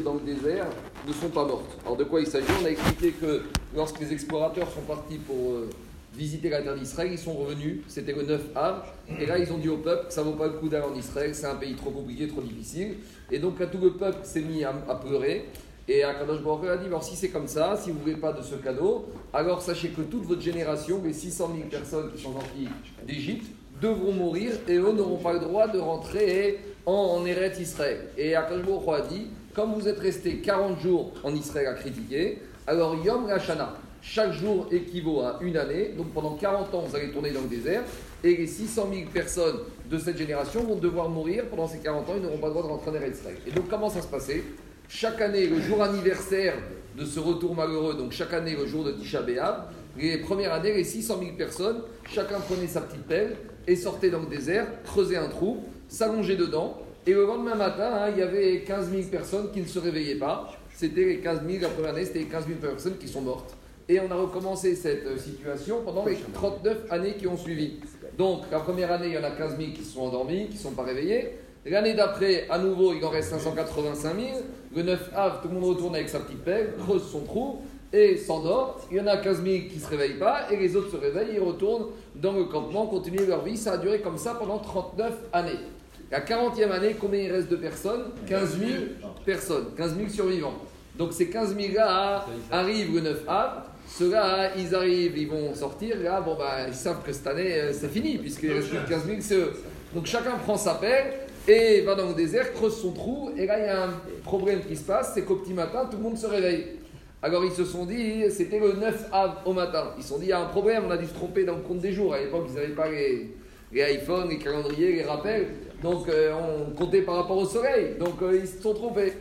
dans le désert ne sont pas mortes. Alors de quoi il s'agit? On a expliqué que lorsque les explorateurs sont partis pour euh, visiter la terre d'Israël, ils sont revenus, c'était le 9 av, et là ils ont dit au peuple que ça vaut pas le coup d'aller en Israël, c'est un pays trop compliqué, trop difficile. Et donc là tout le peuple s'est mis à, pleurer. Et Akadosh Baruch a dit, alors si c'est comme ça, si vous ne voulez pas de ce cadeau, alors sachez que toute votre génération, les 600 000 personnes qui sont sorties d'Égypte, devront mourir et eux n'auront pas le droit de rentrer en, en Eretz Israël. Et Hu a dit, comme vous êtes restés 40 jours en Israël à critiquer, alors Yom Lashana, chaque jour équivaut à une année, donc pendant 40 ans vous allez tourner dans le désert, et les 600 000 personnes de cette génération vont devoir mourir pendant ces 40 ans, ils n'auront pas le droit de rentrer en Israël. Et donc comment ça se passait? Chaque année, le jour anniversaire de ce retour malheureux, donc chaque année, le jour de Tisha B'Av, les premières années, les 600 000 personnes, chacun prenait sa petite pelle et sortait dans le désert, creusait un trou, s'allongeait dedans. Et le lendemain matin, hein, il y avait 15 000 personnes qui ne se réveillaient pas. C'était les 15 000, la première année, c'était les 15 000 personnes qui sont mortes. Et on a recommencé cette euh, situation pendant les 39 années qui ont suivi. Donc, la première année, il y en a 15 000 qui sont endormis, qui ne sont pas réveillés. L'année d'après, à nouveau, il en reste 585 000. Le 9 av, tout le monde retourne avec sa petite pelle, creuse son trou et s'endort. Il y en a 15 000 qui ne se réveillent pas et les autres se réveillent, ils retournent dans le campement, continuent leur vie. Ça a duré comme ça pendant 39 années. La 40e année, combien il reste de personnes? 15 000 personnes, 15 000 survivants. Donc ces 15 000 là arrivent le 9 av. Ceux-là, ils arrivent, ils vont sortir. Là, bon, bah, ils savent que cette année, euh, c'est fini, puisqu'il reste plus que 15 000, c'est eux. Donc chacun prend sa pelle et va dans le désert, creuse son trou, et là il y a un problème qui se passe, c'est qu'au petit matin, tout le monde se réveille. Alors ils se sont dit, c'était le 9 av au matin, ils se sont dit, il y a un problème, on a dû se tromper dans le compte des jours. À l'époque, ils n'avaient pas les, les iPhones, les calendriers, les rappels, donc euh, on comptait par rapport au soleil, donc euh, ils se sont trompés.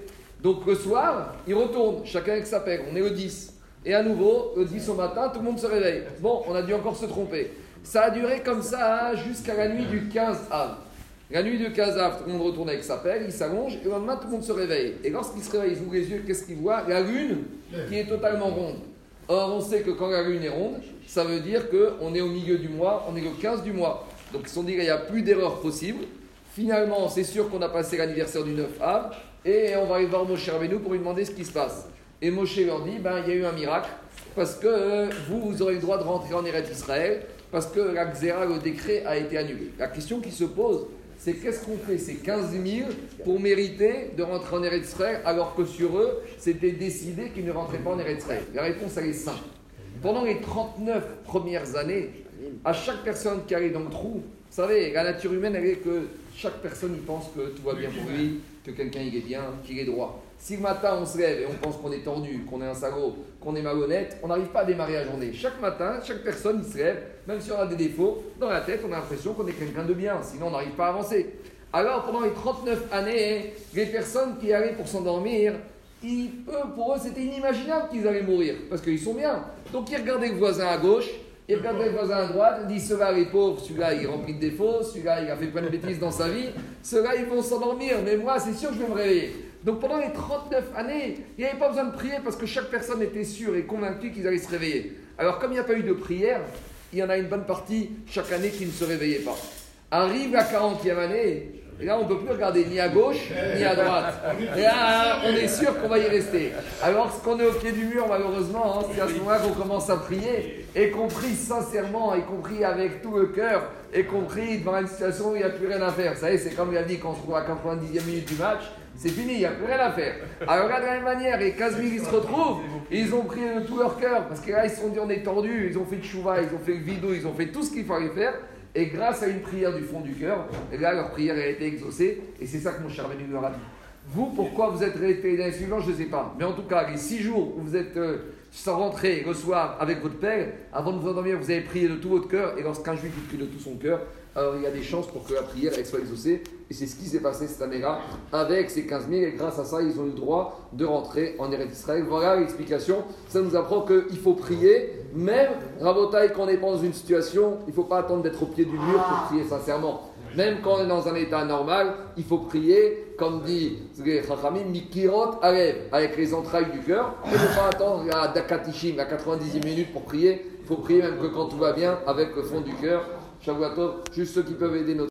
Donc le soir, ils retournent, chacun avec sa pelle, on est le 10. Et à nouveau, le 10 au matin, tout le monde se réveille. Bon, on a dû encore se tromper. Ça a duré comme ça jusqu'à la nuit du 15 av. La nuit de 15 av, tout le monde retourne avec sa pelle, il s'allonge, et le lendemain, tout le monde se réveille. Et lorsqu'il se réveille, ils ouvrent les yeux, qu'est-ce qu'ils voient La lune qui est totalement ronde. Or, on sait que quand la lune est ronde, ça veut dire qu'on est au milieu du mois, on est le 15 du mois. Donc, ils se sont dit qu'il n'y a plus d'erreur possible. Finalement, c'est sûr qu'on a passé l'anniversaire du 9 av, et on va aller voir Moshe Rabbeinu pour lui demander ce qui se passe. Et Moshe leur dit, ben, il y a eu un miracle, parce que euh, vous, vous aurez le droit de rentrer en Eretz Israël, parce que la Xéra, le décret, a été annulé. La question qui se pose, c'est qu'est-ce qu'on fait ces 15 000 pour mériter de rentrer en Eretz alors que sur eux, c'était décidé qu'ils ne rentraient pas en Eretz La réponse, elle est simple. Pendant les 39 premières années, à chaque personne qui allait dans le trou, vous savez, la nature humaine, elle est que chaque personne, il pense que tout va bien pour lui, que quelqu'un, il est bien, qu'il est droit. Si le matin, on se lève et on pense qu'on est tordu, qu'on est un salaud, qu'on est malhonnête, on n'arrive pas à démarrer la journée. Chaque matin, chaque personne, se lève, même si on a des défauts, dans la tête, on a l'impression qu'on est quelqu'un de bien, sinon on n'arrive pas à avancer. Alors, pendant les 39 années, les personnes qui allaient pour s'endormir, pour eux, c'était inimaginable qu'ils allaient mourir, parce qu'ils sont bien. Donc, ils regardaient le voisin à gauche, ils regardaient le voisin à droite, ils disent ceux-là, les pauvres, celui-là, il est rempli de défauts, celui-là, il a fait plein de bêtises dans sa vie, ceux-là, ils vont s'endormir, mais moi, c'est sûr que je vais me réveiller. Donc, pendant les 39 années, il n'y avait pas besoin de prier, parce que chaque personne était sûre et convaincue qu'ils allaient se réveiller. Alors, comme il n'y a pas eu de prière, il y en a une bonne partie chaque année qui ne se réveillait pas. Arrive la 40e année, là on ne peut plus regarder ni à gauche ni à droite. Et là, on est sûr qu'on va y rester. Alors, ce qu'on est au pied du mur, malheureusement, hein, c'est à ce moment-là qu'on commence à prier, et qu'on prie sincèrement, y compris avec tout le cœur, et compris devant une situation où il n'y a plus rien à faire. Vous savez, c'est comme il a dit quand on se trouve à 90e minute du match, c'est fini, il n'y a plus rien à faire. Alors là, de la même manière, les 15 000 ils se retrouvent, et ils ont prié de tout leur cœur, parce que là, ils se sont dit on est tendus, ils ont fait de chouva, ils ont fait le vidéo, ils ont fait tout ce qu'il fallait faire, et grâce à une prière du fond du cœur, là, leur prière a été exaucée, et c'est ça que mon cher Béni leur a dit. Vous, pourquoi vous êtes resté l'année suivante, je ne sais pas. Mais en tout cas, les six jours où vous êtes euh, sans rentrer le soir avec votre père, avant de vous endormir, vous avez prié de tout votre cœur, et lorsqu'un juif prie de tout son cœur, alors il y a des chances pour que la prière soit exaucée. Et c'est ce qui s'est passé cette année-là avec ces 15 000. Et grâce à ça, ils ont eu le droit de rentrer en Eretz Israël. Voilà l'explication. Ça nous apprend qu'il faut prier, même, Rabotaï, quand on pas dans une situation, il ne faut pas attendre d'être au pied du mur pour prier sincèrement. Même quand on est dans un état normal, il faut prier, comme dit Chachamim, Mikirot Alev, avec les entrailles du cœur. Il ne faut pas attendre à Dakatishim, à 90 minutes pour prier. Il faut prier même que quand tout va bien, avec le fond du cœur. Shavuatov, juste ceux qui peuvent aider notre